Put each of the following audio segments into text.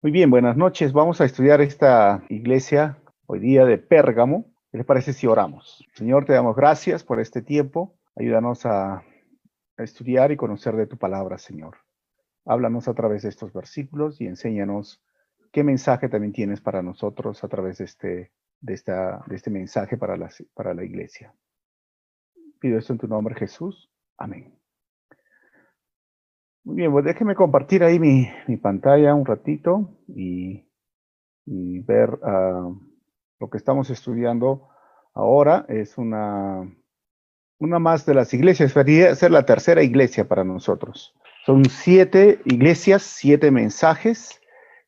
Muy bien, buenas noches. Vamos a estudiar esta iglesia hoy día de Pérgamo. ¿Qué les parece si oramos? Señor, te damos gracias por este tiempo. Ayúdanos a, estudiar y conocer de tu palabra, Señor. Háblanos a través de estos versículos y enséñanos qué mensaje también tienes para nosotros a través de este, de esta, de este mensaje para para la iglesia. Pido esto en tu nombre, Jesús. Amén. Muy bien, pues déjeme compartir ahí mi, pantalla un ratito y, ver uh, lo que estamos estudiando ahora. Es una, una más de las iglesias, debería ser la tercera iglesia para nosotros. Son siete iglesias, siete mensajes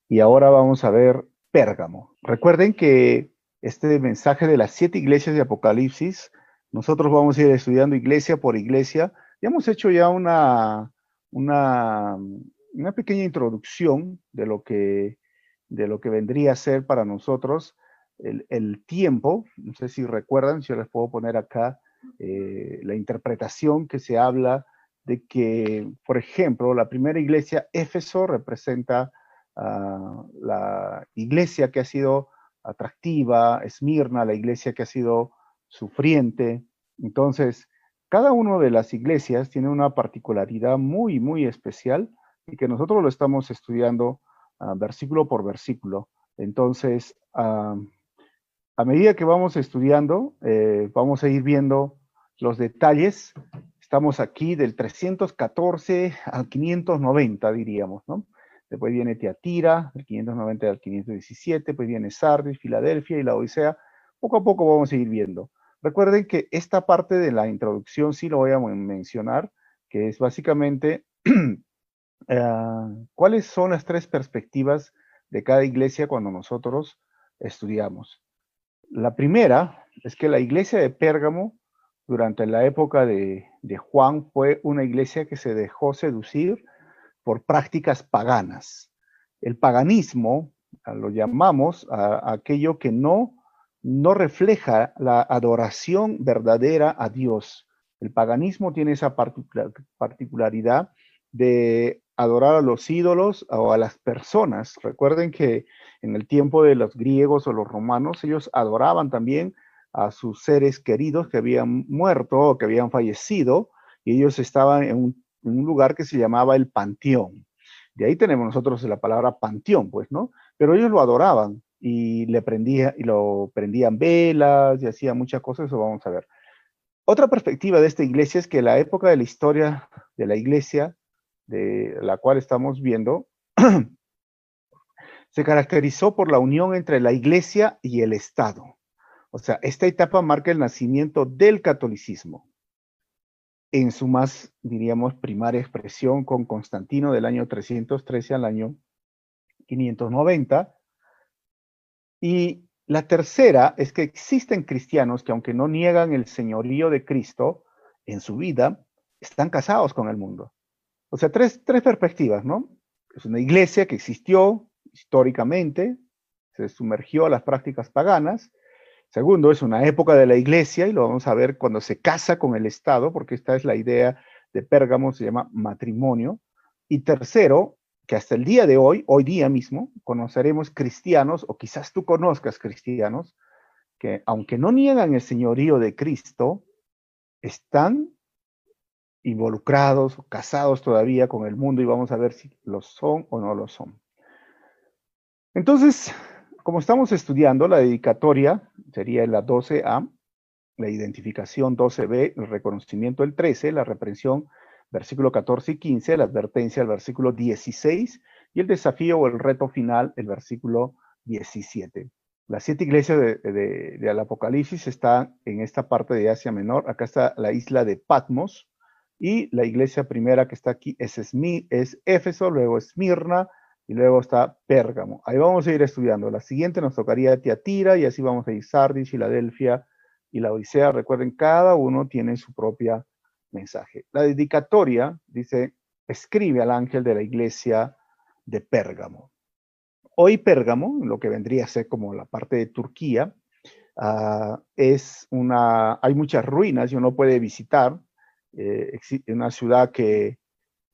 y ahora vamos a ver Pérgamo. Recuerden que este mensaje de las siete iglesias de Apocalipsis, nosotros vamos a ir estudiando iglesia por iglesia. Ya hemos hecho ya una una, una pequeña introducción de lo, que, de lo que vendría a ser para nosotros el, tiempo. No sé si recuerdan, si yo les puedo poner acá eh, la interpretación que se habla de que, por ejemplo, la primera iglesia, Éfeso, representa la iglesia que ha sido atractiva, Esmirna, la iglesia que ha sido sufriente. Entonces, cada una de las iglesias tiene una particularidad muy, muy especial y que nosotros lo estamos estudiando ah, versículo por versículo. Entonces, ah, a medida que vamos estudiando, eh, vamos a ir viendo los detalles. Estamos aquí del 314 al 590, diríamos, ¿no? Después viene Teatira, del 590 al 517, pues viene Sardis, Filadelfia y la Odisea. Poco a poco vamos a ir viendo. Recuerden que esta parte de la introducción sí lo voy a mencionar, que es básicamente ah, cuáles son las tres perspectivas de cada iglesia cuando nosotros estudiamos. La primera es que la iglesia de Pérgamo durante la época de, Juan fue una iglesia que se dejó seducir por prácticas paganas. El paganismo lo llamamos a aquello que no no refleja la adoración verdadera a Dios. El paganismo tiene esa particularidad de adorar a los ídolos o a las personas. Recuerden que en el tiempo de los griegos o los romanos, ellos adoraban también a sus seres queridos que habían muerto o que habían fallecido, y ellos estaban en un, lugar que se llamaba el panteón. De ahí tenemos nosotros la palabra panteón, pues, ¿no? Pero ellos lo adoraban y le prendía, y lo prendían velas y hacían muchas cosas, eso vamos a ver. Otra perspectiva de esta iglesia es que la época de la historia de la iglesia, de la cual estamos viendo, se caracterizó por la unión entre la iglesia y el Estado. O sea, esta etapa marca el nacimiento del catolicismo en su más, diríamos, primaria expresión con Constantino del año 313 al año 590, y la tercera es que existen cristianos que aunque no niegan el señorío de Cristo en su vida, están casados con el mundo. O sea, tres, tres perspectivas, ¿no? Es una iglesia que existió históricamente, se sumergió a las prácticas paganas. Segundo, es una época de la iglesia, y lo vamos a ver cuando se casa con el Estado, porque esta es la idea de Pérgamo, se llama matrimonio. Y tercero, que hasta el día de hoy, hoy día mismo, conoceremos cristianos, o quizás tú conozcas cristianos, que aunque no niegan el señorío de Cristo, están involucrados, casados todavía con el mundo y vamos a ver si lo son o no lo son. Entonces, como estamos estudiando, la dedicatoria sería la 12A, la identificación 12B, el reconocimiento el 13, la reprensión versículo 14 y 15, la advertencia, el versículo 16, y el desafío o el reto final, el versículo 17. Las siete iglesias del de, Apocalipsis están en esta parte de Asia Menor. Acá está la isla de Patmos, y la iglesia primera que está aquí es, es Éfeso, luego Esmirna, y luego está Pérgamo. Ahí vamos a ir estudiando. La siguiente nos tocaría Tiatira, y así vamos a ir Sardis, Filadelfia y la Odisea. Recuerden, cada uno tiene su propia mensaje. La dedicatoria dice, escribe al ángel de la iglesia de Pérgamo. Hoy Pérgamo, lo que vendría a ser como la parte de Turquía, ah, es una, hay muchas ruinas y uno puede visitar, eh, una ciudad que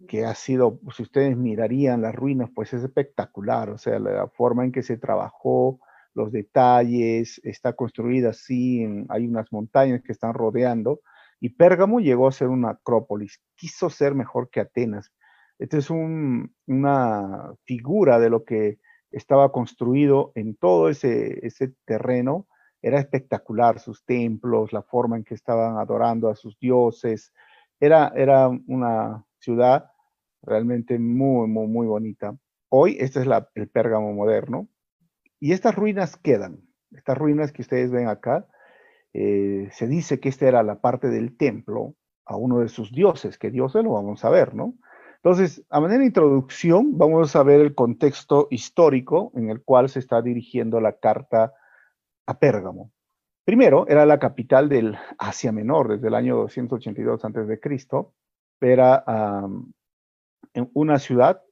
que ha sido, si ustedes mirarían las ruinas, pues es espectacular, o sea, la forma en que se trabajó, los detalles, está construida así, hay unas montañas que están rodeando, y Pérgamo llegó a ser una acrópolis, quiso ser mejor que Atenas. Esta es una figura de lo que estaba construido en todo ese, terreno, era espectacular, sus templos, la forma en que estaban adorando a sus dioses, era, era una ciudad realmente muy, muy, muy bonita. Hoy este es la, el Pérgamo moderno, y estas ruinas quedan, estas ruinas que ustedes ven acá, eh, se dice que esta era la parte del templo a uno de sus dioses, que dioses lo vamos a ver, ¿no? Entonces, a manera de introducción, vamos a ver el contexto histórico en el cual se está dirigiendo la carta a Pérgamo. Primero, era la capital del Asia Menor desde el año 282 a.C., era una ciudad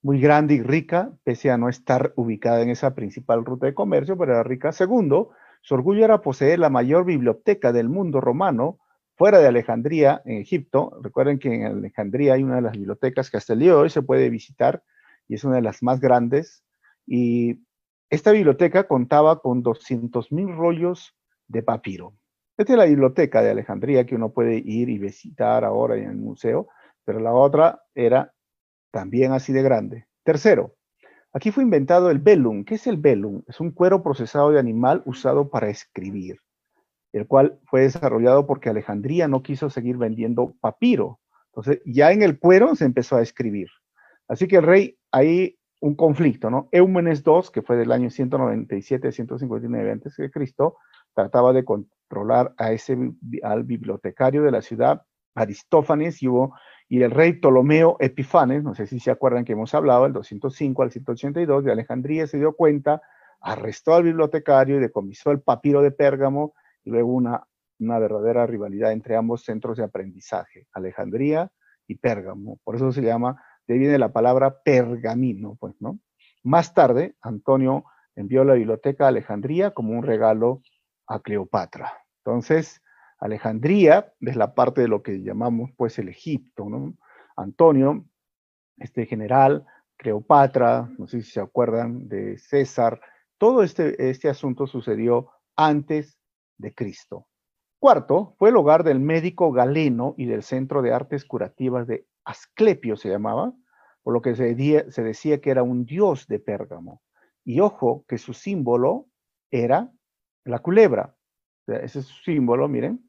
muy grande y rica, pese a no estar ubicada en esa principal ruta de comercio, pero era rica. Segundo, su orgullo era poseer la mayor biblioteca del mundo romano fuera de Alejandría, en Egipto. Recuerden que en Alejandría hay una de las bibliotecas que hasta el día de hoy se puede visitar y es una de las más grandes. Y esta biblioteca contaba con 200.000 rollos de papiro. Esta es la biblioteca de Alejandría que uno puede ir y visitar ahora en el museo, pero la otra era también así de grande. Tercero, aquí fue inventado el velum. ¿Qué es el velum? Es un cuero procesado de animal usado para escribir, el cual fue desarrollado porque Alejandría no quiso seguir vendiendo papiro. Entonces, ya en el cuero se empezó a escribir. Así que el rey, ahí un conflicto, ¿no? Eumenes II, que fue del año 197 159 a.C., trataba de controlar a ese, al bibliotecario de la ciudad, Aristófanes, y hubo y el rey Ptolomeo Epifanes, no sé si se acuerdan que hemos hablado, el 205 al 182 de Alejandría, se dio cuenta, arrestó al bibliotecario y decomisó el papiro de Pérgamo, y luego una, una verdadera rivalidad entre ambos centros de aprendizaje, Alejandría y Pérgamo. Por eso se llama, de ahí viene la palabra pergamino, pues, ¿no? Más tarde, Antonio envió la biblioteca a Alejandría como un regalo a Cleopatra. Entonces, Alejandría es la parte de lo que llamamos pues el Egipto, ¿no? Antonio, este general, Cleopatra, no sé si se acuerdan de César, todo este, este asunto sucedió antes de Cristo. Cuarto, fue el hogar del médico galeno y del Centro de Artes Curativas de Asclepio, se llamaba, por lo que se, decía que era un dios de Pérgamo. Y ojo, que su símbolo era la culebra. Ese es su símbolo, miren.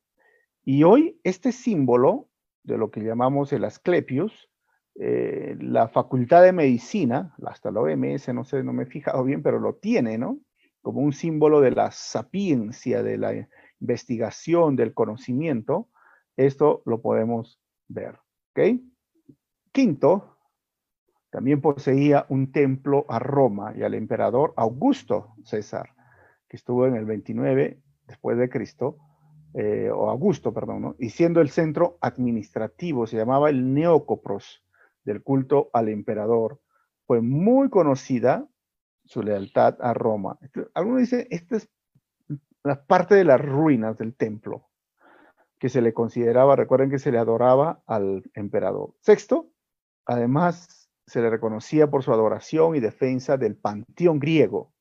Y hoy este símbolo de lo que llamamos el Asclepius, eh, la Facultad de Medicina, hasta la OMS, no sé, no me he fijado bien, pero lo tiene, ¿no? Como un símbolo de la sapiencia, de la investigación, del conocimiento. Esto lo podemos ver, ¿ok? Quinto, también poseía un templo a Roma y al emperador Augusto César, que estuvo en el 29 después de Cristo, eh, o Augusto, perdón, y siendo el centro administrativo, se llamaba el Neócopros del culto al emperador. Fue muy conocida su lealtad a Roma. Algunos dicen, esta es la parte de las ruinas del templo, que se le consideraba, recuerden que se le adoraba al emperador. Sexto, además se le reconocía por su adoración y defensa del panteón griego.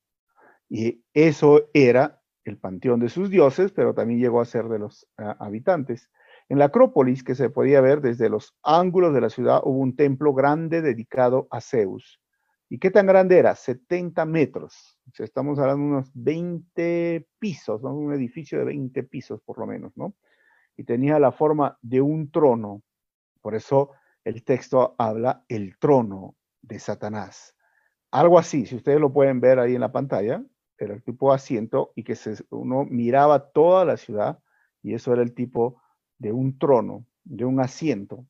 Y eso era el panteón de sus dioses, pero también llegó a ser de los ah, habitantes. En la Acrópolis, que se podía ver desde los ángulos de la ciudad, hubo un templo grande dedicado a Zeus. ¿Y qué tan grande era? 70 metros. estamos hablando de unos 20 pisos, un edificio de 20 pisos por lo menos, ¿no? Y tenía la forma de un trono. Por eso el texto habla el trono de Satanás. Algo así, si ustedes lo pueden ver ahí en la pantalla, era el tipo de asiento y que se, uno miraba toda la ciudad y eso era el tipo de un trono, de un asiento.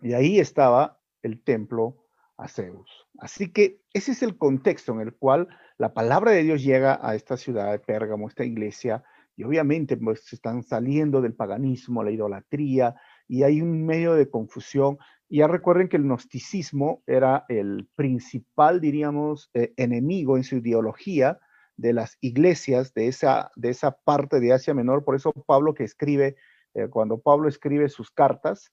Y ahí estaba el templo a Zeus. Así que ese es el contexto en el cual la palabra de Dios llega a esta ciudad de Pérgamo, esta iglesia, y obviamente pues están saliendo del paganismo, la idolatría, y hay un medio de confusión. Ya recuerden que el gnosticismo era el principal, diríamos, eh, enemigo en su ideología de las iglesias de esa, de esa parte de Asia Menor. Por eso Pablo que escribe, eh, cuando Pablo escribe sus cartas,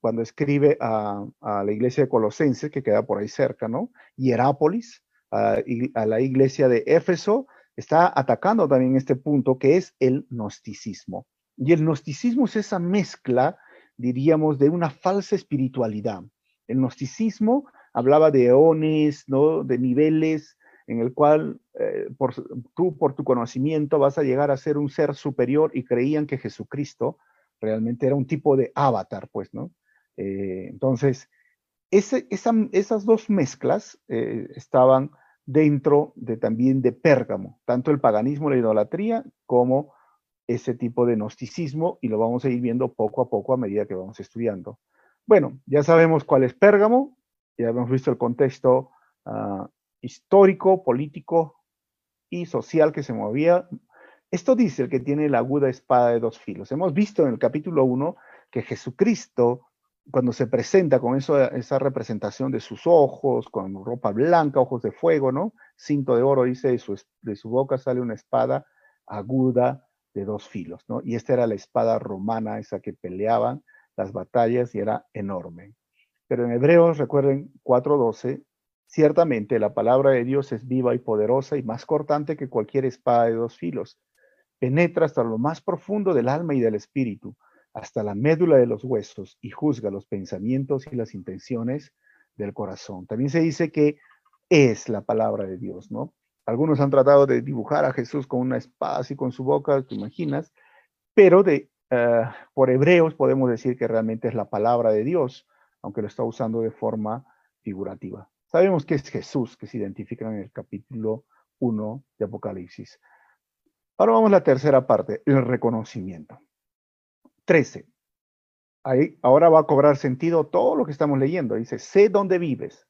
cuando escribe a, la iglesia de Colosenses, que queda por ahí cerca, ¿no? Hierápolis, a, a la iglesia de Éfeso, está atacando también este punto que es el gnosticismo. Y el gnosticismo es esa mezcla, diríamos, de una falsa espiritualidad. El gnosticismo hablaba de eones, ¿no? de niveles en el cual eh, tú por tu conocimiento vas a llegar a ser un ser superior y creían que Jesucristo realmente era un tipo de avatar, pues, ¿no? Eh, entonces, esas dos mezclas eh, estaban dentro de también de Pérgamo, tanto el paganismo, la idolatría, como ese tipo de gnosticismo, y lo vamos a ir viendo poco a poco a medida que vamos estudiando. Bueno, ya sabemos cuál es Pérgamo, ya hemos visto el contexto ah, histórico, político y social que se movía. Esto dice el que tiene la aguda espada de dos filos. Hemos visto en el capítulo 1 que Jesucristo, cuando se presenta con esa representación de sus ojos, con ropa blanca, ojos de fuego, ¿no? Cinto de oro, dice, de su, de su boca sale una espada aguda de dos filos, ¿no? Y esta era la espada romana, esa que peleaban las batallas y era enorme. Pero en Hebreos, recuerden 4.12, ciertamente la palabra de Dios es viva y poderosa y más cortante que cualquier espada de dos filos. Penetra hasta lo más profundo del alma y del espíritu, hasta la médula de los huesos y juzga los pensamientos y las intenciones del corazón. También se dice que es la palabra de Dios, ¿no? Algunos han tratado de dibujar a Jesús con una espada así con su boca, te imaginas, pero de, eh, por hebreos podemos decir que realmente es la palabra de Dios aunque lo está usando de forma figurativa. Sabemos que es Jesús que se identifica en el capítulo 1 de Apocalipsis. Ahora vamos a la tercera parte, el reconocimiento. 13. Ahí, ahora va a cobrar sentido todo lo que estamos leyendo. Dice, sé dónde vives,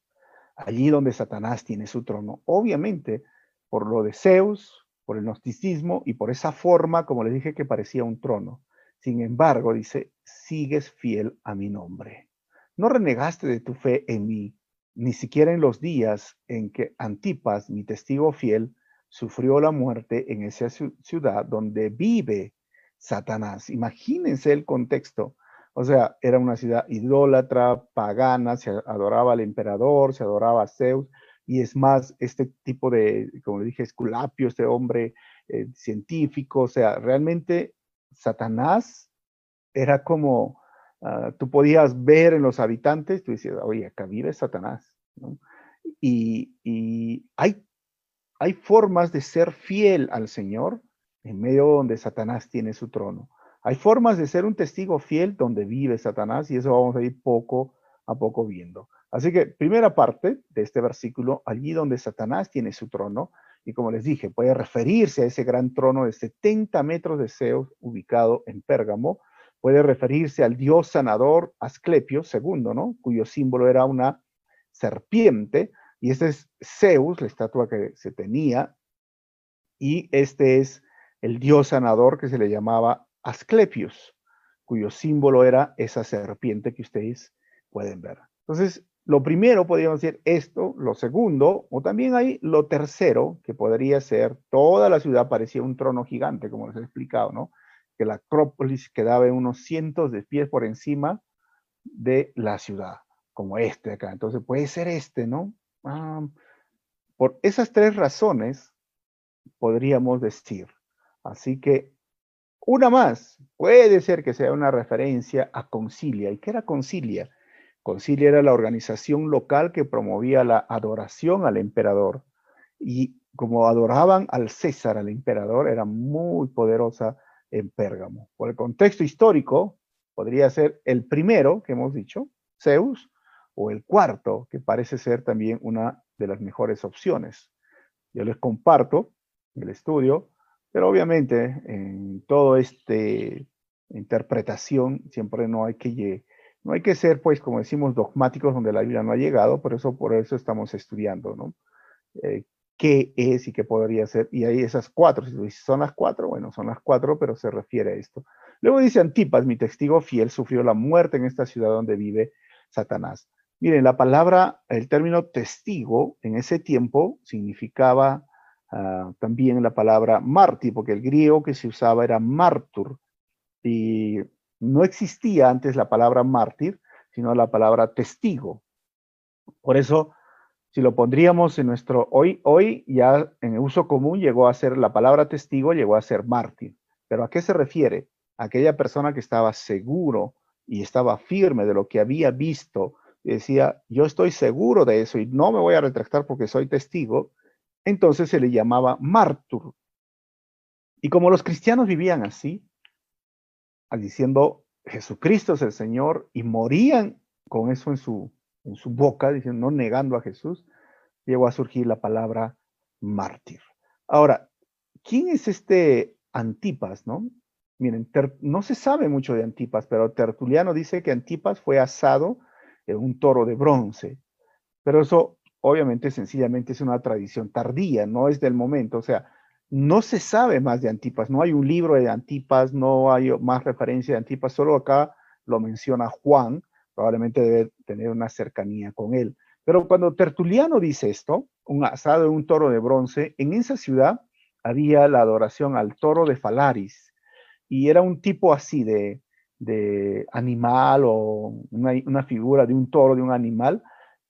allí donde Satanás tiene su trono. Obviamente, por lo de Zeus, por el gnosticismo y por esa forma, como les dije, que parecía un trono. Sin embargo, dice, sigues fiel a mi nombre. No renegaste de tu fe en mí, ni siquiera en los días en que Antipas, mi testigo fiel, sufrió la muerte en esa ciudad donde vive Satanás. Imagínense el contexto. O sea, era una ciudad idólatra, pagana, se adoraba al emperador, se adoraba a Zeus, y es más, este tipo de, como le dije, Esculapio, este hombre eh, científico, o sea, realmente Satanás era como Ah, tú podías ver en los habitantes, tú decías, oye, acá vive Satanás. Y, hay, hay formas de ser fiel al Señor en medio donde Satanás tiene su trono. Hay formas de ser un testigo fiel donde vive Satanás y eso vamos a ir poco a poco viendo. Así que primera parte de este versículo, allí donde Satanás tiene su trono, y como les dije, puede referirse a ese gran trono de 70 metros de Zeus ubicado en Pérgamo, puede referirse al dios sanador Asclepio II, ¿no? Cuyo símbolo era una serpiente, y este es Zeus, la estatua que se tenía, y este es el dios sanador que se le llamaba Asclepius, cuyo símbolo era esa serpiente que ustedes pueden ver. Entonces, lo primero podríamos decir esto, lo segundo, o también hay lo tercero, que podría ser, toda la ciudad parecía un trono gigante, como les he explicado, ¿no? Que la Acrópolis quedaba en unos cientos de pies por encima de la ciudad, como este acá. Entonces puede ser este, ¿no? Ah, por esas tres razones podríamos decir. Así que una más, puede ser que sea una referencia a Concilia. ¿Y qué era Concilia? Concilia era la organización local que promovía la adoración al emperador. Y como adoraban al César, al emperador, era muy poderosa en Pérgamo. Por el contexto histórico, podría ser el primero que hemos dicho, Zeus, o el cuarto, que parece ser también una de las mejores opciones. Yo les comparto el estudio, pero obviamente en todo este interpretación siempre no hay que no hay que ser pues como decimos dogmáticos donde la Biblia no ha llegado, por eso por eso estamos estudiando, ¿no? Eh, qué es y qué podría ser. Y hay esas cuatro. Si son las cuatro, bueno, son las cuatro, pero se refiere a esto. Luego dice Antipas, mi testigo fiel, sufrió la muerte en esta ciudad donde vive Satanás. Miren, la palabra, el término testigo en ese tiempo significaba ah, también la palabra mártir, porque el griego que se usaba era martur. Y No existía antes la palabra mártir, sino la palabra testigo. Por eso, si lo pondríamos en nuestro hoy, hoy ya en uso común llegó a ser la palabra testigo, llegó a ser mártir. Pero ¿a qué se refiere? Aquella persona que estaba seguro y estaba firme de lo que había visto, y decía, yo estoy seguro de eso y no me voy a retractar porque soy testigo, entonces se le llamaba mártir. Y como los cristianos vivían así, diciendo Jesucristo es el Señor y morían con eso en su, en su boca, diciendo, no negando a Jesús, llegó a surgir la palabra mártir. Ahora, ¿quién es este Antipas, no? Miren, no se sabe mucho de Antipas, pero Tertuliano dice que Antipas fue asado en un toro de bronce. Pero eso, obviamente, sencillamente es una tradición tardía, no es del momento. O sea, no se sabe más de Antipas, no hay un libro de Antipas, no hay más referencia de Antipas, solo acá lo menciona Juan, probablemente debe tener una cercanía con él. Pero cuando Tertuliano dice esto, un asado de un toro de bronce, en esa ciudad había la adoración al toro de Falaris, y era un tipo así de, animal o una, figura de un toro, de un animal,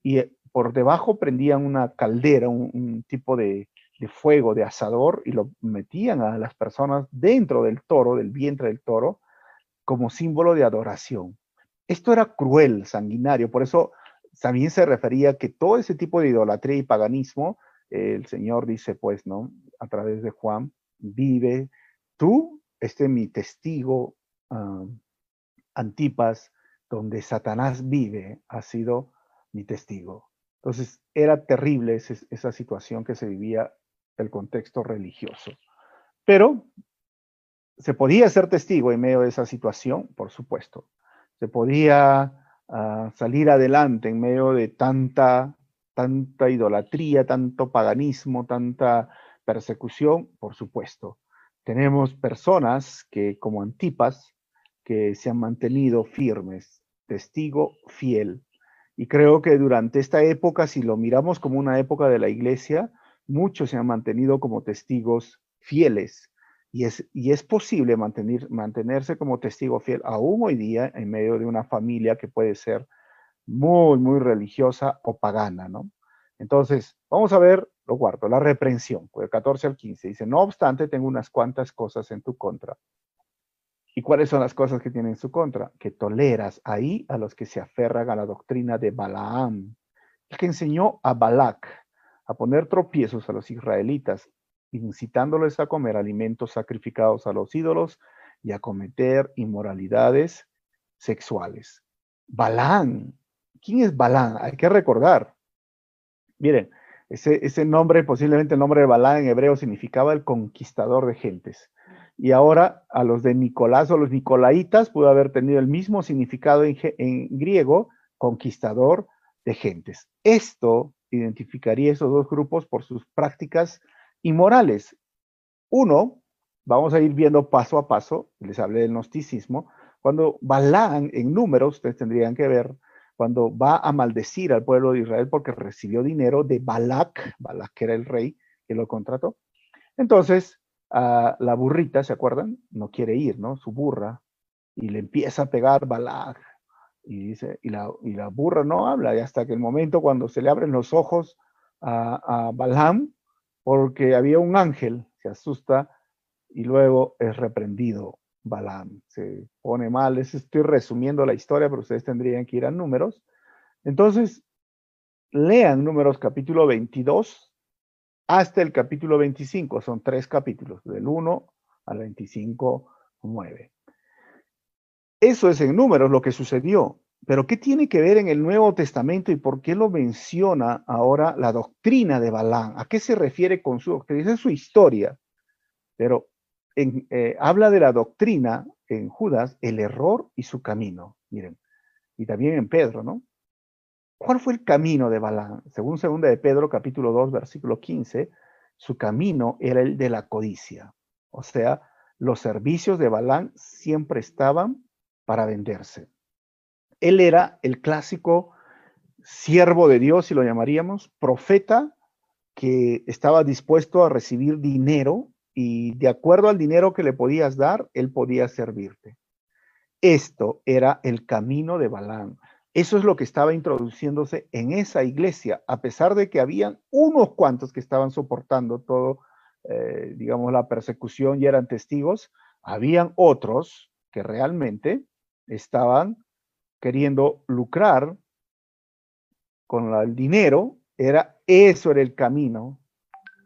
y por debajo prendían una caldera, un tipo de, de fuego, de asador, y lo metían a las personas dentro del toro, del vientre del toro, como símbolo de adoración. Esto era cruel, sanguinario, por eso también se refería que todo ese tipo de idolatría y paganismo, el Señor dice, pues, ¿no? A través de Juan, vive, tú, este mi testigo, Antipas, donde Satanás vive, ha sido mi testigo. Entonces, era terrible esa situación que se vivía el contexto religioso. Pero se podía ser testigo en medio de esa situación, por supuesto. Se podía ah, salir adelante en medio de tanta, tanta idolatría, tanto paganismo, tanta persecución, por supuesto. Tenemos personas que, como Antipas, que se han mantenido firmes, testigo fiel. Y creo que durante esta época, si lo miramos como una época de la iglesia, muchos se han mantenido como testigos fieles. Y es, y es posible mantener, mantenerse como testigo fiel aún hoy día en medio de una familia que puede ser muy, muy religiosa o pagana, ¿no? Entonces, vamos a ver lo cuarto, la reprensión, del 14 al 15. Dice, no obstante, tengo unas cuantas cosas en tu contra. ¿Y cuáles son las cosas que tienen en su contra? Que toleras ahí a los que se aferran a la doctrina de Balaam, el que enseñó a Balac, a poner tropiezos a los israelitas, incitándoles a comer alimentos sacrificados a los ídolos y a cometer inmoralidades sexuales. Balán. ¿Quién es Balán? Hay que recordar. Miren, ese, ese nombre, posiblemente el nombre de Balán en hebreo significaba el conquistador de gentes. Y ahora a los de Nicolás o los nicolaitas pudo haber tenido el mismo significado en, en griego, conquistador de gentes. Esto identificaría esos dos grupos por sus prácticas inmorales. Uno, vamos a ir viendo paso a paso, les hablé del gnosticismo, cuando Balán en números, ustedes tendrían que ver, cuando va a maldecir al pueblo de Israel porque recibió dinero de Balac, Balac que era el rey que lo contrató. Entonces, la burrita, ¿se acuerdan? No quiere ir, ¿no? Su burra, y le empieza a pegar Balac, y dice, y la, y la burra no habla, y hasta que el momento cuando se le abren los ojos a, a Balaam, porque había un ángel, se asusta y luego es reprendido Balaam. Se pone mal, estoy resumiendo la historia, pero ustedes tendrían que ir a números. Entonces, lean números capítulo 22 hasta el capítulo 25, son tres capítulos, del 1 al 25, 9. Eso es en números lo que sucedió. Pero ¿qué tiene que ver en el Nuevo Testamento y por qué lo menciona ahora la doctrina de Balán? ¿A qué se refiere con su doctrina? Es su historia. Pero eh, habla de la doctrina en Judas, el error y su camino. Miren, y también en Pedro, ¿no? ¿Cuál fue el camino de Balán? Según segunda de Pedro, capítulo 2, versículo 15, su camino era el de la codicia. O sea, los servicios de Balán siempre estaban para venderse. Él era el clásico siervo de Dios, si lo llamaríamos, profeta que estaba dispuesto a recibir dinero y de acuerdo al dinero que le podías dar, él podía servirte. Esto era el camino de Balán. Eso es lo que estaba introduciéndose en esa iglesia, a pesar de que habían unos cuantos que estaban soportando todo, eh, digamos, la persecución y eran testigos, habían otros que realmente estaban queriendo lucrar con el dinero, era eso era el camino,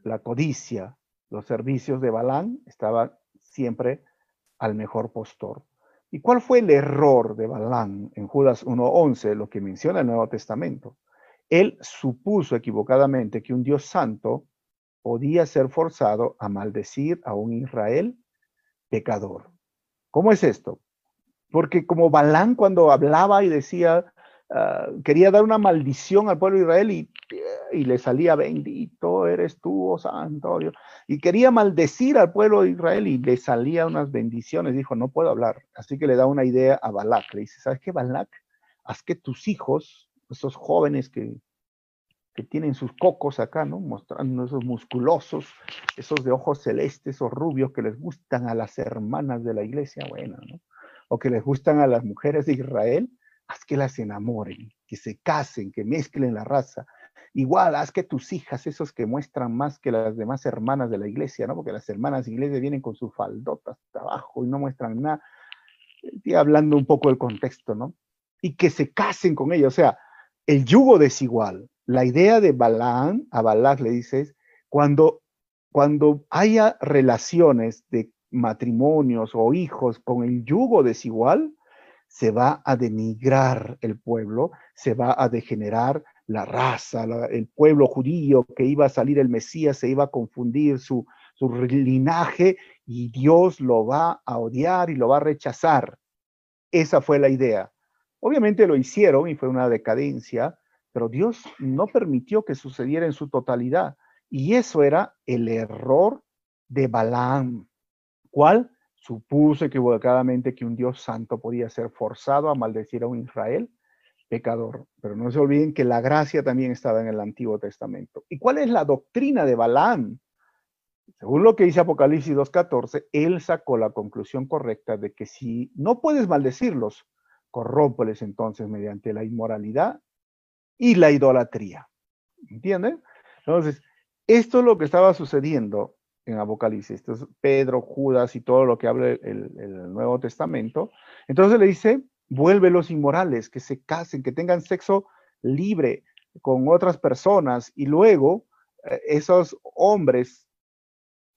la codicia, los servicios de Balán estaban siempre al mejor postor. ¿Y cuál fue el error de Balán en Judas 1.11, lo que menciona el Nuevo Testamento? Él supuso equivocadamente que un Dios santo podía ser forzado a maldecir a un Israel pecador. ¿Cómo es esto? Porque como Balán cuando hablaba y decía, ah, quería dar una maldición al pueblo de Israel y, y, le salía, bendito eres tú, oh santo Dios. Y quería maldecir al pueblo de Israel y le salía unas bendiciones. Dijo, no puedo hablar. Así que le da una idea a Balak. Le dice, ¿sabes qué, Balak? Haz que tus hijos, esos jóvenes que, que tienen sus cocos acá, ¿no? Mostrando esos musculosos, esos de ojos celestes o rubios que les gustan a las hermanas de la iglesia, bueno, ¿no? O que les gustan a las mujeres de Israel, haz que las enamoren, que se casen, que mezclen la raza. Igual, haz que tus hijas, esos que muestran más que las demás hermanas de la iglesia, ¿no? Porque las hermanas de la iglesia vienen con sus faldotas abajo y no muestran nada. Estoy hablando un poco del contexto, ¿no? Y que se casen con ellos. O sea, el yugo desigual. La idea de Balaam, a Balak le dices, cuando, cuando haya relaciones de matrimonios o hijos con el yugo desigual, se va a denigrar el pueblo, se va a degenerar la raza, el pueblo judío que iba a salir el Mesías, se iba a confundir su, su linaje y Dios lo va a odiar y lo va a rechazar. Esa fue la idea. Obviamente lo hicieron y fue una decadencia, pero Dios no permitió que sucediera en su totalidad. Y eso era el error de Balaam. ¿Cuál? Supuso equivocadamente que un Dios santo podía ser forzado a maldecir a un Israel pecador. Pero no se olviden que la gracia también estaba en el Antiguo Testamento. ¿Y cuál es la doctrina de Balaam? Según lo que dice Apocalipsis 2.14, él sacó la conclusión correcta de que si no puedes maldecirlos, corrómpeles entonces mediante la inmoralidad y la idolatría. ¿Entienden? Entonces, esto es lo que estaba sucediendo en Apocalipsis. Esto es Pedro, Judas y todo lo que habla el, Nuevo Testamento. Entonces le dice, vuelve los inmorales, que se casen, que tengan sexo libre con otras personas y luego eh, esos hombres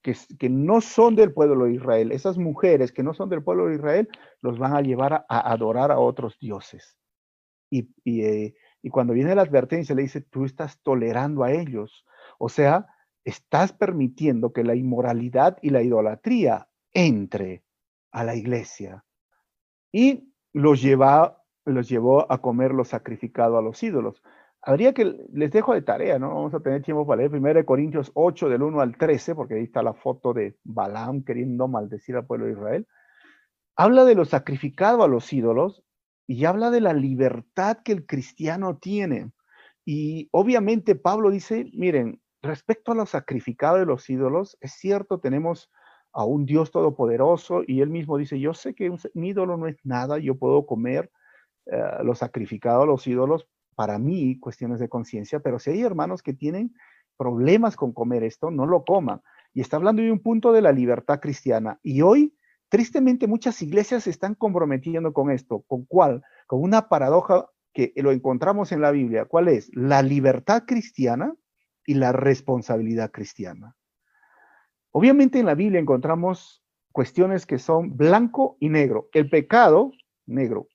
que, que, no son del pueblo de Israel, esas mujeres que no son del pueblo de Israel, los van a llevar a, adorar a otros dioses. Y, eh, y cuando viene la advertencia, le dice, tú estás tolerando a ellos. O sea, estás permitiendo que la inmoralidad y la idolatría entre a la iglesia. Y los, lleva, los llevó a comer lo sacrificado a los ídolos. Habría que, les dejo de tarea, ¿no? Vamos a tener tiempo para leer 1 Corintios 8 del 1 al 13, porque ahí está la foto de Balaam queriendo maldecir al pueblo de Israel. Habla de lo sacrificado a los ídolos y habla de la libertad que el cristiano tiene. Y obviamente Pablo dice, miren, respecto a lo sacrificado de los ídolos, es cierto, tenemos a un Dios todopoderoso y él mismo dice, yo sé que un, ídolo no es nada, yo puedo comer eh, lo sacrificado a los ídolos, para mí, cuestiones de conciencia, pero si hay hermanos que tienen problemas con comer esto, no lo coman. Y está hablando de un punto de la libertad cristiana. Y hoy, tristemente, muchas iglesias se están comprometiendo con esto. ¿Con cuál? Con una paradoja que lo encontramos en la Biblia. ¿Cuál es? La libertad cristiana y la responsabilidad cristiana. Obviamente en la Biblia encontramos cuestiones que son blanco y negro. El pecado, negro.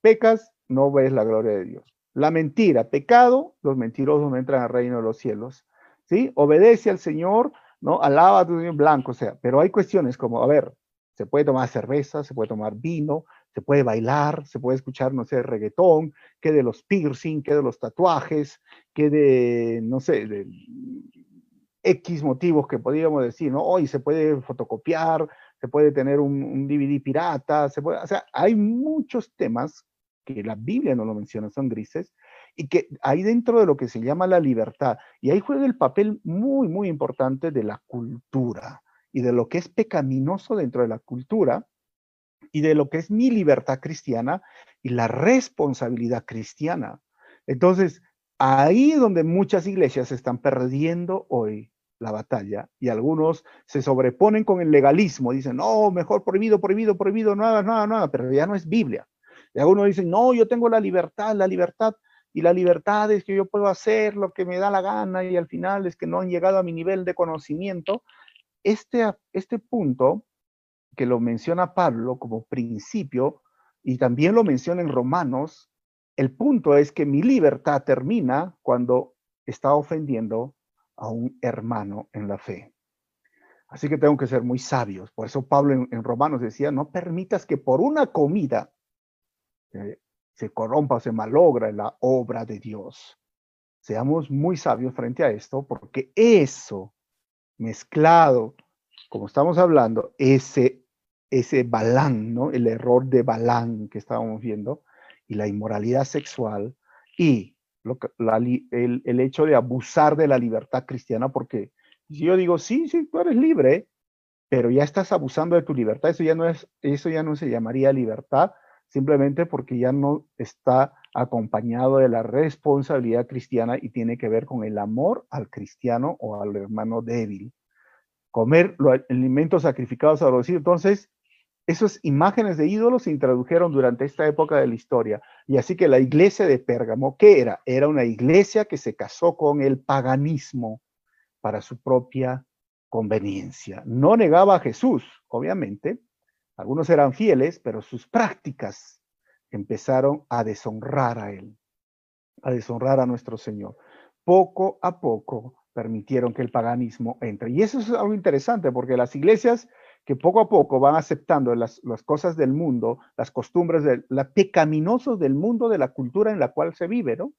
Pecas, no ves la gloria de Dios. La mentira, pecado, los mentirosos no entran al reino de los cielos. ¿Sí? Obedece al Señor, ¿no? Alaba a tu Dios blanco, o sea, pero hay cuestiones como, a ver, se puede tomar cerveza, se puede tomar vino, se puede bailar, se puede escuchar, no sé, reggaetón, que de los piercing, que de los tatuajes, que de, no sé, de X motivos que podríamos decir, ¿no? Hoy se puede fotocopiar, se puede tener un, DVD pirata, se puede, o sea, hay muchos temas que la Biblia no lo menciona, son grises, y que hay dentro de lo que se llama la libertad, y ahí juega el papel muy, muy importante de la cultura y de lo que es pecaminoso dentro de la cultura, y de lo que es mi libertad cristiana y la responsabilidad cristiana. Entonces, ahí es donde muchas iglesias están perdiendo hoy la batalla y algunos se sobreponen con el legalismo, dicen, no, mejor prohibido, prohibido, prohibido, nada, nada, nada, pero ya no es Biblia. Y algunos dicen, no, yo tengo la libertad, la libertad, y la libertad es que yo puedo hacer lo que me da la gana y al final es que no han llegado a mi nivel de conocimiento. Este, este punto que lo menciona Pablo como principio y también lo menciona en Romanos, el punto es que mi libertad termina cuando está ofendiendo a un hermano en la fe. Así que tengo que ser muy sabios. Por eso Pablo en, Romanos decía, no permitas que por una comida se corrompa o se malogra la obra de Dios. Seamos muy sabios frente a esto, porque eso mezclado, como estamos hablando, ese, ese balán, ¿no? El error de balán que estábamos viendo, y la inmoralidad sexual, y el, el, hecho de abusar de la libertad cristiana, porque si yo digo, sí, sí, tú eres libre, pero ya estás abusando de tu libertad, eso ya no es, eso ya no se llamaría libertad, simplemente porque ya no está acompañado de la responsabilidad cristiana y tiene que ver con el amor al cristiano o al hermano débil. Comer los alimentos sacrificados a los Entonces, esas imágenes de ídolos se introdujeron durante esta época de la historia. Y así que la iglesia de Pérgamo, ¿qué era? Era una iglesia que se casó con el paganismo para su propia conveniencia. No negaba a Jesús, obviamente. Algunos eran fieles, pero sus prácticas empezaron a deshonrar a él, a deshonrar a nuestro Señor. Poco a poco permitieron que el paganismo entre. Y eso es algo interesante porque las iglesias que poco a poco van aceptando las, cosas del mundo, las costumbres, de, la pecaminosos del mundo, de la cultura en la cual se vive, ¿no?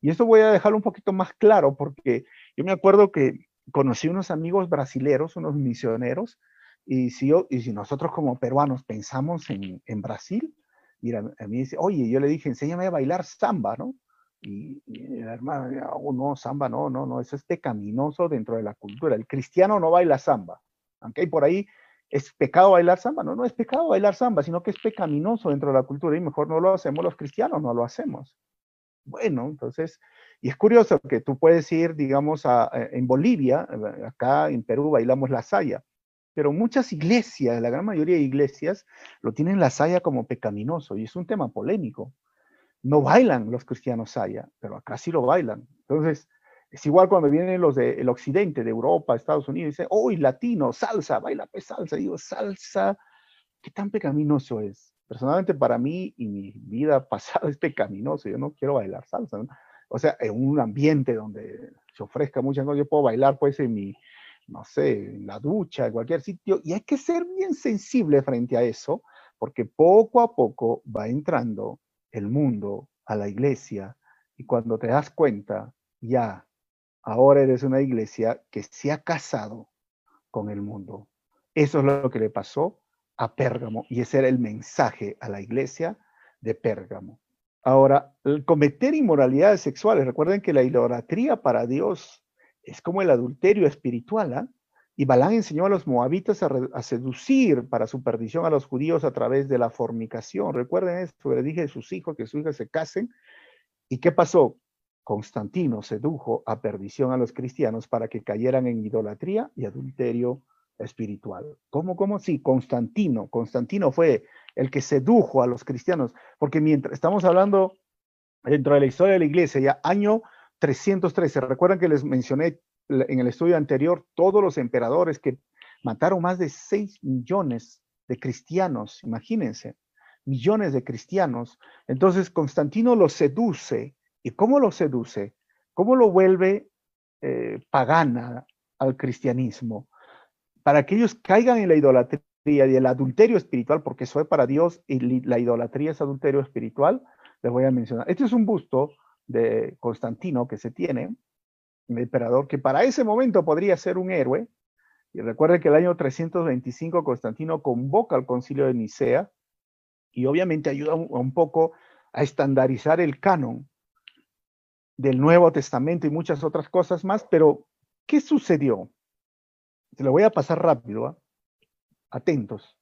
Y esto voy a dejarlo un poquito más claro porque yo me acuerdo que conocí unos amigos brasileros, unos misioneros, y si, y si nosotros como peruanos pensamos en, en Brasil, mira, a mí dice, oye, yo le dije, enséñame a bailar samba, ¿no? Y, la hermana, oh, no, samba, no, no, no, eso es pecaminoso dentro de la cultura. El cristiano no baila samba, aunque hay por ahí ¿Es pecado bailar samba? No, no es pecado bailar samba, sino que es pecaminoso dentro de la cultura y mejor no lo hacemos los cristianos, no lo hacemos. Bueno, entonces, y es curioso que tú puedes ir, digamos, a, en Bolivia, acá en Perú bailamos la saya, pero muchas iglesias, la gran mayoría de iglesias, lo tienen la saya como pecaminoso y es un tema polémico. No bailan los cristianos saya, pero acá sí lo bailan. Entonces, es igual cuando vienen los del occidente, de Europa, Estados Unidos, y dicen, ¡Uy, latino, salsa, baila pues salsa! digo, salsa, ¿qué tan pecaminoso es? Personalmente para mí y mi vida pasada es pecaminoso, yo no quiero bailar salsa. O sea, en un ambiente donde se ofrezca muchas cosas, yo puedo bailar pues en mi, no sé, en la ducha, en cualquier sitio, y hay que ser bien sensible frente a eso, porque poco a poco va entrando el mundo a la iglesia, y cuando te das cuenta, ya ahora eres una iglesia que se ha casado con el mundo. Eso es lo que le pasó a Pérgamo y ese era el mensaje a la iglesia de Pérgamo. Ahora, el cometer inmoralidades sexuales, recuerden que la idolatría para Dios es como el adulterio espiritual, ¿ah? Y Balán enseñó a los moabitas a, a, seducir para su perdición a los judíos a través de la fornicación. Recuerden esto, le dije a sus hijos que sus hijas se casen. ¿Y qué pasó? Constantino sedujo a perdición a los cristianos para que cayeran en idolatría y adulterio espiritual. ¿Cómo, cómo? Sí, Constantino. Constantino fue el que sedujo a los cristianos, porque mientras estamos hablando dentro de la historia de la iglesia, ya año 313, recuerdan que les mencioné en el estudio anterior todos los emperadores que mataron más de 6 millones de cristianos, imagínense, millones de cristianos. Entonces Constantino los seduce ¿Y cómo lo seduce? ¿Cómo lo vuelve eh, pagana al cristianismo? Para que ellos caigan en la idolatría y el adulterio espiritual, porque eso es para Dios y la idolatría es adulterio espiritual, les voy a mencionar. Este es un busto de Constantino que se tiene, el emperador, que para ese momento podría ser un héroe. Y recuerden que el año 325 Constantino convoca al concilio de Nicea y obviamente ayuda un poco a estandarizar el canon del Nuevo Testamento y muchas otras cosas más, pero ¿qué sucedió? Se lo voy a pasar rápido, ¿ah? atentos.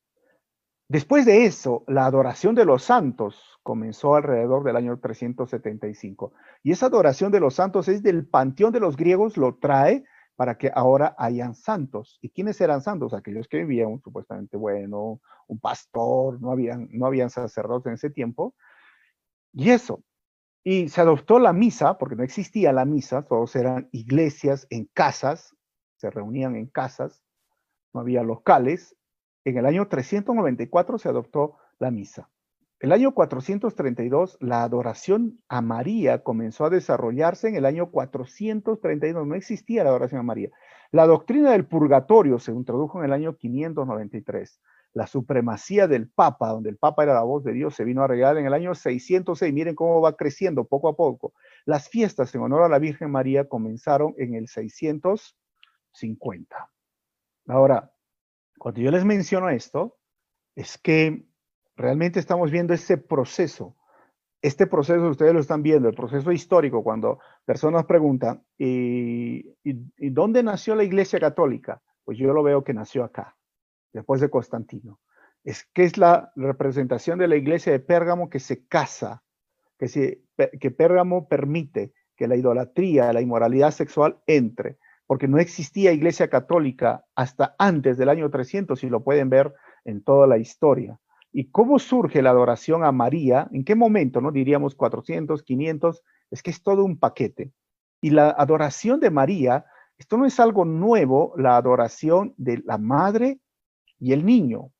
Después de eso, la adoración de los santos comenzó alrededor del año 375. Y esa adoración de los santos es del panteón de los griegos, lo trae para que ahora hayan santos. ¿Y quiénes eran santos? Aquellos que vivían supuestamente bueno, un pastor, no habían, no habían sacerdotes en ese tiempo. Y eso. Y se adoptó la misa, porque no existía la misa, todos eran iglesias en casas, se reunían en casas, no había locales. En el año 394 se adoptó la misa. El año 432, la adoración a María comenzó a desarrollarse en el año 432. No existía la adoración a María. La doctrina del purgatorio se introdujo en el año 593. La supremacía del Papa, donde el Papa era la voz de Dios, se vino a regalar en el año 606. Miren cómo va creciendo poco a poco. Las fiestas en honor a la Virgen María comenzaron en el 650. Ahora, cuando yo les menciono esto, es que realmente estamos viendo ese proceso. Este proceso, ustedes lo están viendo, el proceso histórico, cuando personas preguntan, ¿y, dónde nació la Iglesia Católica? Pues yo lo veo que nació acá, después de Constantino. Es que es la representación de la Iglesia de Pérgamo que se casa, que, se, Pérgamo permite que la idolatría, la inmoralidad sexual entre, porque no existía Iglesia Católica hasta antes del año 300, y lo pueden ver en toda la historia. ¿Y cómo surge la adoración a María? ¿En qué momento? ¿No? Diríamos 400, 500, es que es todo un paquete. Y la adoración de María, esto no es algo nuevo, la adoración de la madre y el niño.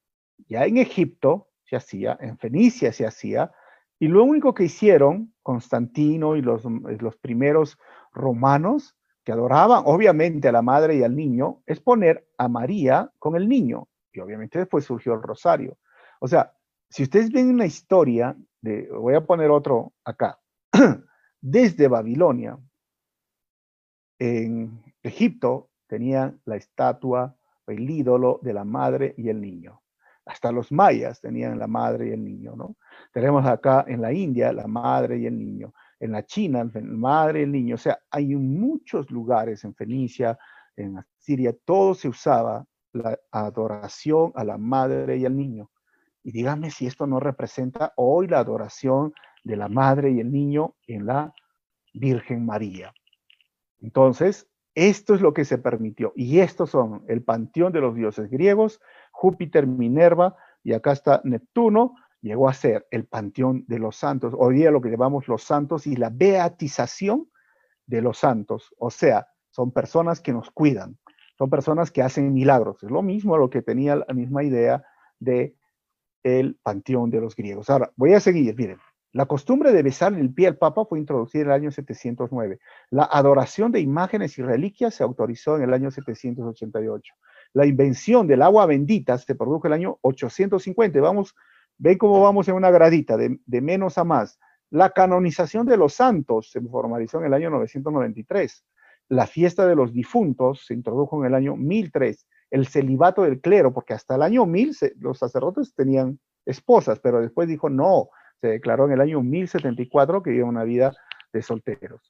Ya en Egipto se hacía, en Fenicia se hacía, y lo único que hicieron Constantino y los, los primeros romanos que adoraban obviamente a la madre y al niño, es poner a María con el niño. Y obviamente después surgió el rosario. O sea, si ustedes ven una historia, de, voy a poner otro acá, desde Babilonia, en Egipto tenían la estatua, el ídolo de la madre y el niño. Hasta los mayas tenían la madre y el niño, ¿no? Tenemos acá en la India la madre y el niño. En la China, la madre y el niño. O sea, hay muchos lugares en Fenicia, en Siria, todo se usaba la adoración a la madre y al niño. Y dígame si esto no representa hoy la adoración de la madre y el niño en la Virgen María. Entonces, esto es lo que se permitió. Y estos son el panteón de los dioses griegos, Júpiter, Minerva, y acá está Neptuno, llegó a ser el panteón de los santos. Hoy día lo que llamamos los santos y la beatización de los santos. O sea, son personas que nos cuidan, son personas que hacen milagros. Es lo mismo lo que tenía la misma idea de el panteón de los griegos. Ahora, voy a seguir, miren. La costumbre de besar el pie al Papa fue introducida en el año 709. La adoración de imágenes y reliquias se autorizó en el año 788. La invención del agua bendita se produjo en el año 850. Vamos, ven cómo vamos en una gradita, de, de menos a más. La canonización de los santos se formalizó en el año 993. La fiesta de los difuntos se introdujo en el año 1003 el celibato del clero, porque hasta el año 1000 los sacerdotes tenían esposas, pero después dijo no, se declaró en el año 1074 que iba una vida de solteros.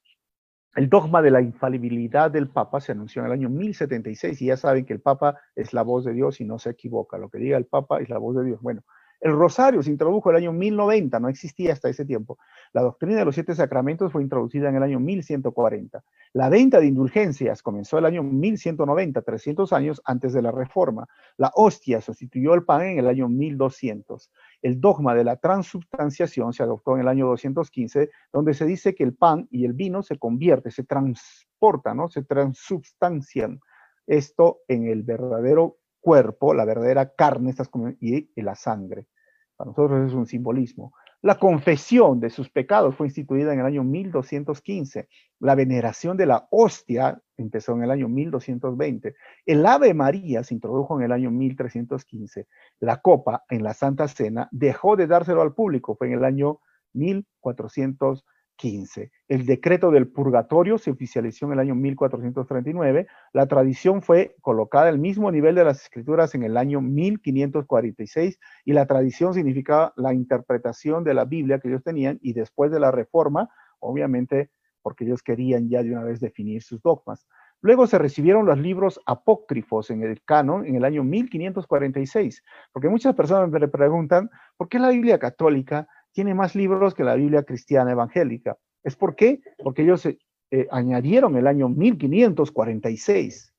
El dogma de la infalibilidad del Papa se anunció en el año 1076 y ya saben que el Papa es la voz de Dios y no se equivoca. Lo que diga el Papa es la voz de Dios. Bueno, el rosario se introdujo en el año 1090, no existía hasta ese tiempo. La doctrina de los siete sacramentos fue introducida en el año 1140. La venta de indulgencias comenzó el año 1190, 300 años antes de la reforma. La hostia sustituyó el pan en el año 1200. El dogma de la transubstanciación se adoptó en el año 215, donde se dice que el pan y el vino se convierten, se transportan, ¿no? se transubstancian. Esto en el verdadero cuerpo, la verdadera carne y la sangre. Para nosotros es un simbolismo. La confesión de sus pecados fue instituida en el año 1215. La veneración de la hostia empezó en el año 1220. El Ave María se introdujo en el año 1315. La copa en la Santa Cena dejó de dárselo al público, fue en el año 1420. 15. El decreto del purgatorio se oficializó en el año 1439. La tradición fue colocada al mismo nivel de las escrituras en el año 1546 y la tradición significaba la interpretación de la Biblia que ellos tenían y después de la reforma, obviamente porque ellos querían ya de una vez definir sus dogmas. Luego se recibieron los libros apócrifos en el canon en el año 1546, porque muchas personas me preguntan, ¿por qué la Biblia católica tiene más libros que la Biblia cristiana evangélica? ¿Es por qué? Porque ellos eh, eh, añadieron el año 1546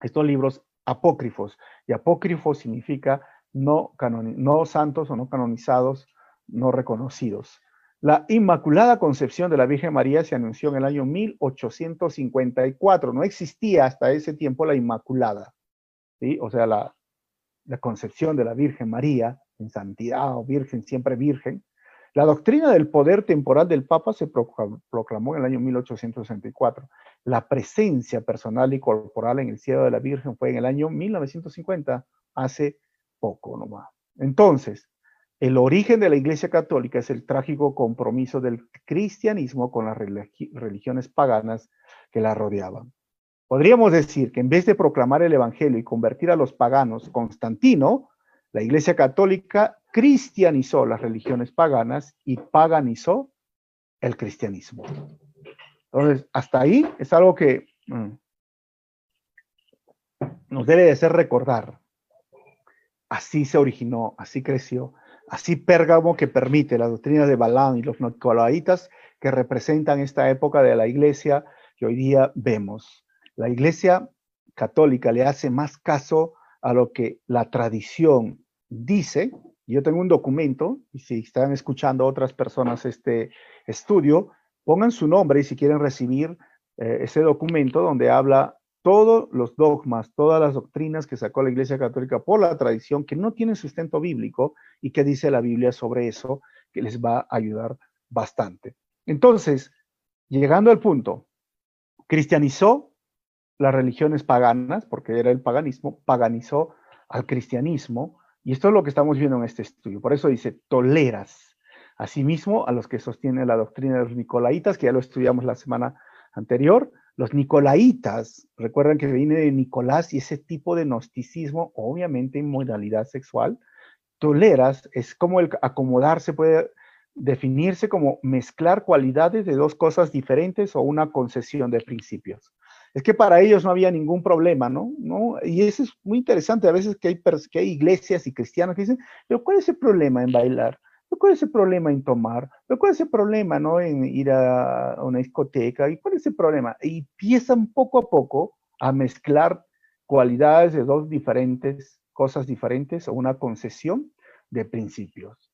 estos libros apócrifos, y apócrifo significa no, no santos o no canonizados, no reconocidos. La Inmaculada Concepción de la Virgen María se anunció en el año 1854. No existía hasta ese tiempo la Inmaculada, ¿sí? o sea, la, la concepción de la Virgen María en santidad o virgen, siempre virgen. La doctrina del poder temporal del Papa se proclamó en el año 1864. La presencia personal y corporal en el cielo de la Virgen fue en el año 1950, hace poco nomás. Entonces, el origen de la Iglesia Católica es el trágico compromiso del cristianismo con las religiones paganas que la rodeaban. Podríamos decir que en vez de proclamar el Evangelio y convertir a los paganos, Constantino, la Iglesia Católica cristianizó las religiones paganas y paganizó el cristianismo. Entonces, hasta ahí es algo que mm, nos debe de hacer recordar. Así se originó, así creció, Así Pérgamo que permite la doctrina de Balán y los nicolaitas que representan esta época de la iglesia que hoy día vemos. La iglesia católica le hace más caso a lo que la tradición dice. Yo tengo un documento, y si están escuchando otras personas este estudio, pongan su nombre y si quieren recibir eh, ese documento donde habla todos los dogmas, todas las doctrinas que sacó la Iglesia Católica por la tradición que no tienen sustento bíblico y que dice la Biblia sobre eso, que les va a ayudar bastante. Entonces, llegando al punto, cristianizó las religiones paganas, porque era el paganismo, paganizó al cristianismo, y esto es lo que estamos viendo en este estudio. Por eso dice, toleras asimismo a los que sostienen la doctrina de los nicolaitas, que ya lo estudiamos la semana anterior, los nicolaitas, recuerdan que viene de Nicolás y ese tipo de gnosticismo, obviamente en modalidad sexual, toleras, es como el acomodarse, puede definirse como mezclar cualidades de dos cosas diferentes o una concesión de principios. Es que para ellos no había ningún problema, ¿no? Y eso es muy interesante, a veces que hay, que hay iglesias y cristianos que dicen, pero ¿cuál es el problema en bailar? ¿Cuál es el problema en tomar? ¿Cuál es el problema ¿no? en ir a una discoteca? ¿Y cuál es el problema? Y empiezan poco a poco a mezclar cualidades de dos diferentes cosas diferentes o una concesión de principios.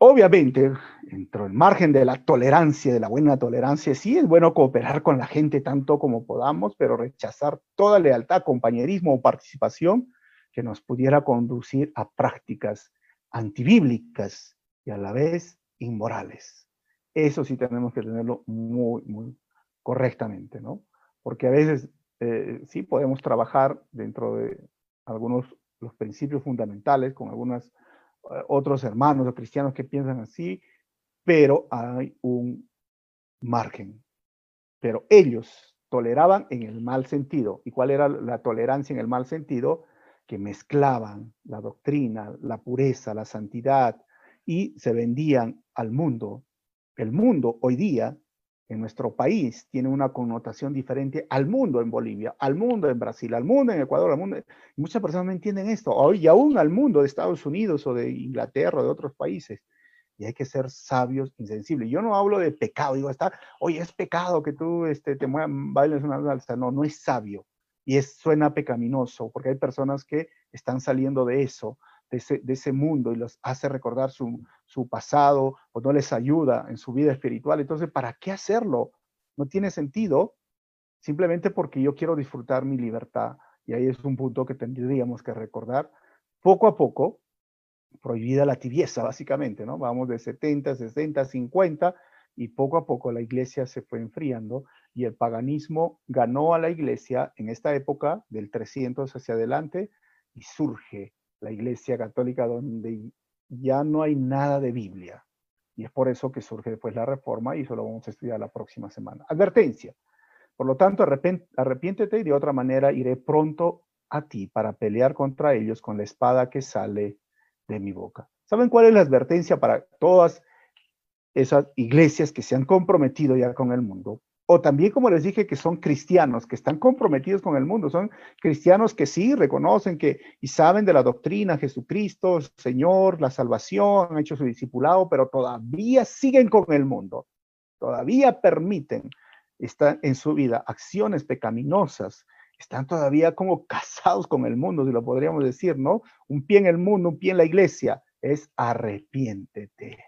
Obviamente, dentro del margen de la tolerancia, de la buena tolerancia, sí es bueno cooperar con la gente tanto como podamos, pero rechazar toda lealtad, compañerismo o participación que nos pudiera conducir a prácticas antibíblicas y a la vez inmorales. Eso sí tenemos que tenerlo muy, muy correctamente, ¿no? Porque a veces eh, sí podemos trabajar dentro de algunos los principios fundamentales con algunos eh, otros hermanos o cristianos que piensan así, pero hay un margen. Pero ellos toleraban en el mal sentido. ¿Y cuál era la tolerancia en el mal sentido? que mezclaban la doctrina, la pureza, la santidad y se vendían al mundo. El mundo hoy día en nuestro país tiene una connotación diferente al mundo en Bolivia, al mundo en Brasil, al mundo en Ecuador, al mundo. Muchas personas no entienden esto, hoy y aún al mundo de Estados Unidos o de Inglaterra o de otros países. Y hay que ser sabios, insensibles. Yo no hablo de pecado, digo, está, oye, es pecado que tú este, te bailes una salsa. No, no es sabio y es, suena pecaminoso, porque hay personas que están saliendo de eso, de ese, mundo, y los hace recordar su, pasado o no les ayuda en su vida espiritual. Entonces, ¿para qué hacerlo? No tiene sentido, simplemente porque yo quiero disfrutar mi libertad. Y ahí es un punto que tendríamos que recordar. Poco a poco, prohibida la tibieza, básicamente, ¿no? Vamos de 70, 60, 50, y poco a poco la iglesia se fue enfriando y el paganismo ganó a la iglesia en esta época del 300 hacia adelante y surge la iglesia católica donde ya no hay nada de Biblia. Y es por eso que surge después la reforma y eso lo vamos a estudiar la próxima semana. Advertencia. Por lo tanto, arrepiéntete y de otra manera iré pronto a ti para pelear contra ellos con la espada que sale de mi boca. ¿Saben cuál es la advertencia para todas esas iglesias que se han comprometido ya con el mundo? O también, como les dije, que son cristianos, que están comprometidos con el mundo, son cristianos que sí reconocen que y saben de la doctrina, Jesucristo, Señor, la salvación, han hecho su discipulado, pero todavía siguen con el mundo, todavía permiten están en su vida acciones pecaminosas, están todavía como casados con el mundo, si lo podríamos decir, ¿no? Un pie en el mundo, un pie en la iglesia, es arrepiéntete.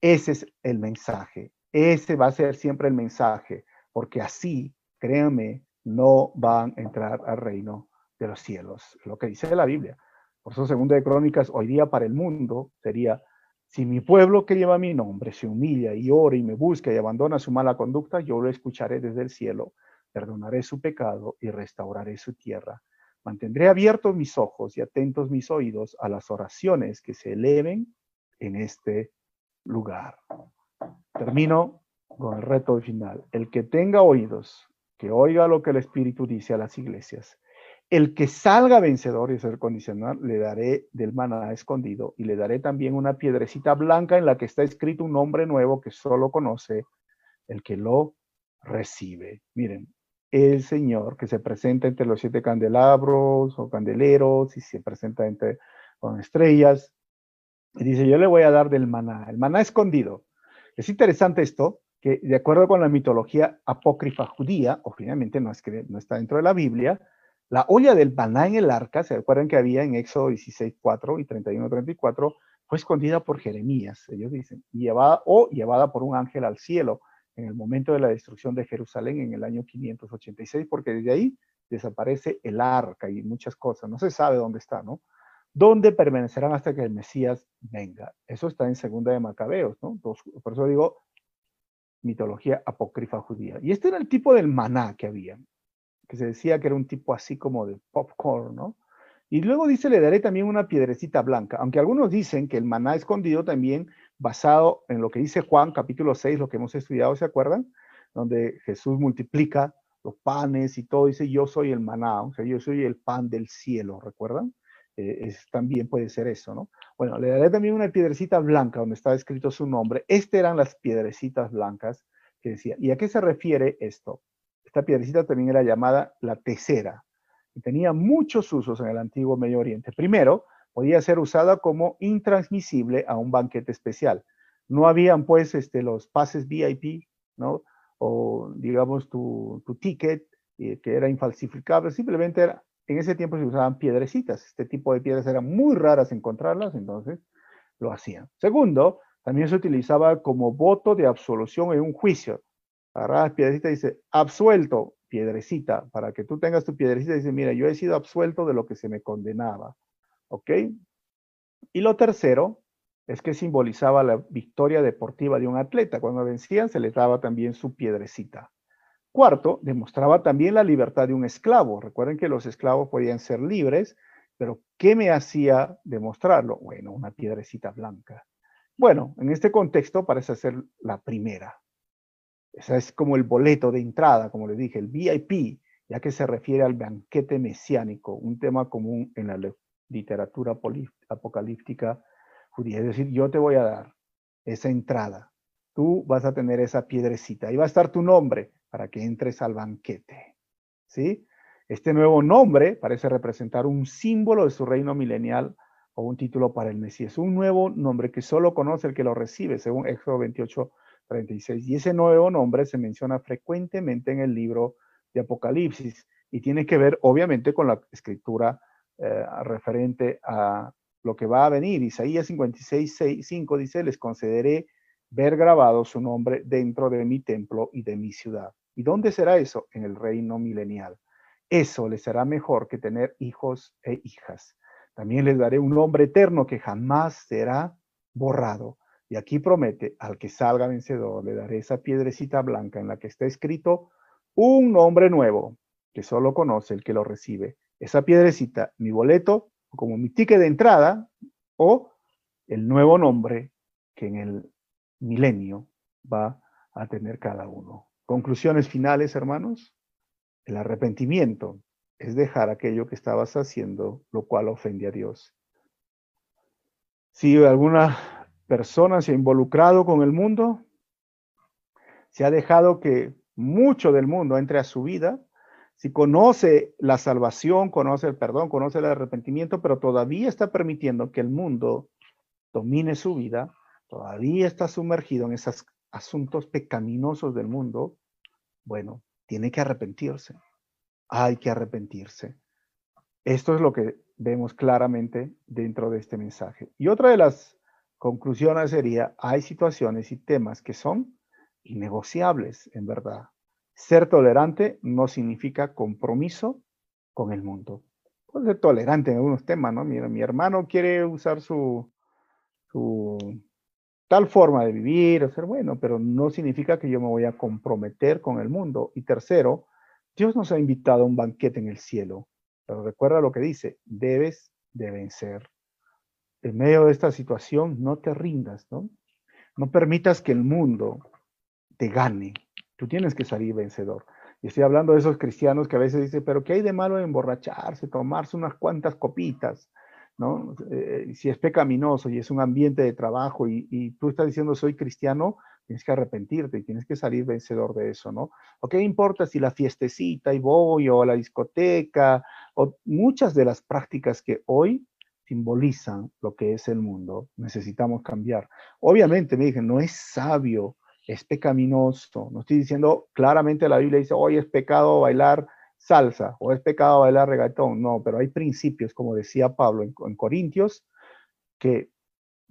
Ese es el mensaje. Ese va a ser siempre el mensaje, porque así, créanme, no van a entrar al reino de los cielos. Lo que dice la Biblia. Por eso, segundo de Crónicas, hoy día para el mundo sería, si mi pueblo que lleva mi nombre se humilla y ora y me busca y abandona su mala conducta, yo lo escucharé desde el cielo, perdonaré su pecado y restauraré su tierra. Mantendré abiertos mis ojos y atentos mis oídos a las oraciones que se eleven en este lugar. Termino con el reto final. El que tenga oídos, que oiga lo que el Espíritu dice a las iglesias. El que salga vencedor, y es el condicional, le daré del maná escondido y le daré también una piedrecita blanca en la que está escrito un nombre nuevo que solo conoce el que lo recibe. Miren, el Señor que se presenta entre los siete candelabros o candeleros y se presenta entre con estrellas, y dice, yo le voy a dar del maná, el maná escondido. Es interesante esto, que de acuerdo con la mitología apócrifa judía, o finalmente no, es que no está dentro de la Biblia, la olla del maná en el arca, ¿se acuerdan que había en Éxodo 16, 4 y 31, 34? Fue escondida por Jeremías, ellos dicen, llevada, o llevada por un ángel al cielo en el momento de la destrucción de Jerusalén en el año 586, porque desde ahí desaparece el arca y muchas cosas, no se sabe dónde está, ¿no? ¿Dónde permanecerán hasta que el Mesías venga? Eso está en Segunda de Macabeos, ¿no? por eso digo mitología apócrifa judía. Y este era el tipo del maná que había, que se decía que era un tipo así como de popcorn, ¿no? Y luego dice, le daré también una piedrecita blanca, aunque algunos dicen que el maná escondido también basado en lo que dice Juan capítulo 6, lo que hemos estudiado, ¿se acuerdan? Donde Jesús multiplica los panes y todo, dice, yo soy el maná, o sea, yo soy el pan del cielo, ¿recuerdan? Eh, también puede ser eso, ¿no? Bueno, le daré también una piedrecita blanca donde está escrito su nombre. Estas eran las piedrecitas blancas que decía. ¿Y a qué se refiere esto? Esta piedrecita también era llamada la tercera y tenía muchos usos en el antiguo Medio Oriente. Primero, podía ser usada como intransmisible a un banquete especial. No habían pues este, los pases VIP, ¿no? O digamos tu, tu ticket, eh, que era infalsificable, simplemente era en ese tiempo se usaban piedrecitas. Este tipo de piedras eran muy raras encontrarlas, entonces lo hacían. Segundo, también se utilizaba como voto de absolución en un juicio. Agarrabas piedrecita y dice, absuelto, piedrecita, para que tú tengas tu piedrecita dice, mira, yo he sido absuelto de lo que se me condenaba. ¿Ok? Y lo tercero es que simbolizaba la victoria deportiva de un atleta. Cuando vencían se les daba también su piedrecita. Cuarto, demostraba también la libertad de un esclavo. Recuerden que los esclavos podían ser libres, pero ¿qué me hacía demostrarlo? Bueno, una piedrecita blanca. Bueno, en este contexto parece ser la primera. Esa es como el boleto de entrada, como les dije, el VIP, ya que se refiere al banquete mesiánico, un tema común en la literatura apocalíptica judía. Es decir, yo te voy a dar esa entrada. Tú vas a tener esa piedrecita. Ahí va a estar tu nombre para que entres al banquete. ¿Sí? Este nuevo nombre parece representar un símbolo de su reino milenial o un título para el Mesías. Un nuevo nombre que solo conoce el que lo recibe, según Éxodo 28, 36. Y ese nuevo nombre se menciona frecuentemente en el libro de Apocalipsis y tiene que ver, obviamente, con la escritura eh, referente a lo que va a venir. Isaías 56, 5 dice, les concederé ver grabado su nombre dentro de mi templo y de mi ciudad. ¿Y dónde será eso? En el reino milenial. Eso les será mejor que tener hijos e hijas. También les daré un nombre eterno que jamás será borrado. Y aquí promete, al que salga vencedor, le daré esa piedrecita blanca en la que está escrito un nombre nuevo, que solo conoce el que lo recibe. Esa piedrecita, mi boleto, como mi ticket de entrada, o el nuevo nombre que en el milenio va a tener cada uno. Conclusiones finales, hermanos. El arrepentimiento es dejar aquello que estabas haciendo, lo cual ofende a Dios. Si alguna persona se ha involucrado con el mundo, se ha dejado que mucho del mundo entre a su vida, si conoce la salvación, conoce el perdón, conoce el arrepentimiento, pero todavía está permitiendo que el mundo domine su vida, todavía está sumergido en esos asuntos pecaminosos del mundo, bueno, tiene que arrepentirse. Hay que arrepentirse. Esto es lo que vemos claramente dentro de este mensaje. Y otra de las conclusiones sería, hay situaciones y temas que son innegociables, en verdad. Ser tolerante no significa compromiso con el mundo. Puede ser tolerante en algunos temas, ¿no? Mira, mi hermano quiere usar su, su tal forma de vivir, ser bueno, pero no significa que yo me voy a comprometer con el mundo. Y tercero, Dios nos ha invitado a un banquete en el cielo. Pero recuerda lo que dice, debes de vencer. En medio de esta situación, no te rindas, ¿no? No permitas que el mundo te gane. Tú tienes que salir vencedor. Y estoy hablando de esos cristianos que a veces dicen, pero ¿qué hay de malo en emborracharse, tomarse unas cuantas copitas? ¿No? Eh, si es pecaminoso y es un ambiente de trabajo y, tú estás diciendo soy cristiano, tienes que arrepentirte y tienes que salir vencedor de eso, ¿no? ¿O qué importa si la fiestecita y voy o la discoteca o muchas de las prácticas que hoy simbolizan lo que es el mundo, necesitamos cambiar. Obviamente me dije, no es sabio es pecaminoso. No estoy diciendo claramente la Biblia dice, hoy es pecado bailar salsa o es pecado bailar reggaetón. No, pero hay principios, como decía Pablo en, Corintios, que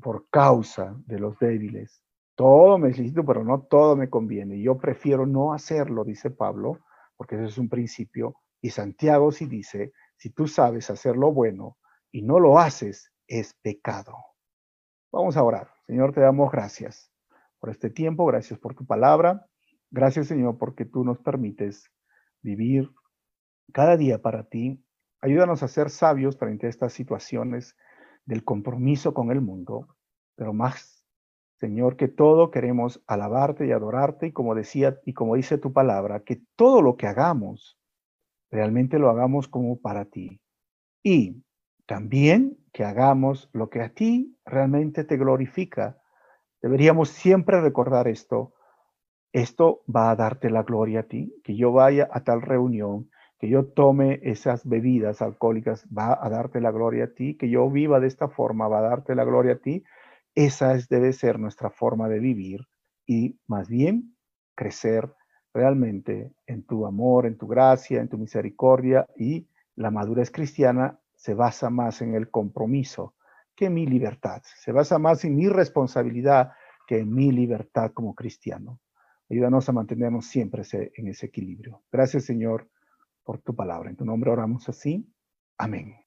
por causa de los débiles, todo me necesito, pero no todo me conviene. Yo prefiero no hacerlo, dice Pablo, porque ese es un principio. Y Santiago sí dice, si tú sabes hacer lo bueno y no lo haces, es pecado. Vamos a orar. Señor, te damos gracias por este tiempo, gracias por tu palabra. Gracias, Señor, porque tú nos permites vivir cada día para ti. Ayúdanos a ser sabios frente a estas situaciones del compromiso con el mundo, pero más, Señor, que todo queremos alabarte y adorarte y como decía y como dice tu palabra, que todo lo que hagamos realmente lo hagamos como para ti. Y también que hagamos lo que a ti realmente te glorifica Deberíamos siempre recordar esto. Esto va a darte la gloria a ti, que yo vaya a tal reunión, que yo tome esas bebidas alcohólicas, va a darte la gloria a ti, que yo viva de esta forma, va a darte la gloria a ti. Esa es, debe ser nuestra forma de vivir y más bien crecer realmente en tu amor, en tu gracia, en tu misericordia y la madurez cristiana se basa más en el compromiso que mi libertad. Se basa más en mi responsabilidad que en mi libertad como cristiano. Ayúdanos a mantenernos siempre en ese equilibrio. Gracias, Señor, por tu palabra. En tu nombre oramos así. Amén.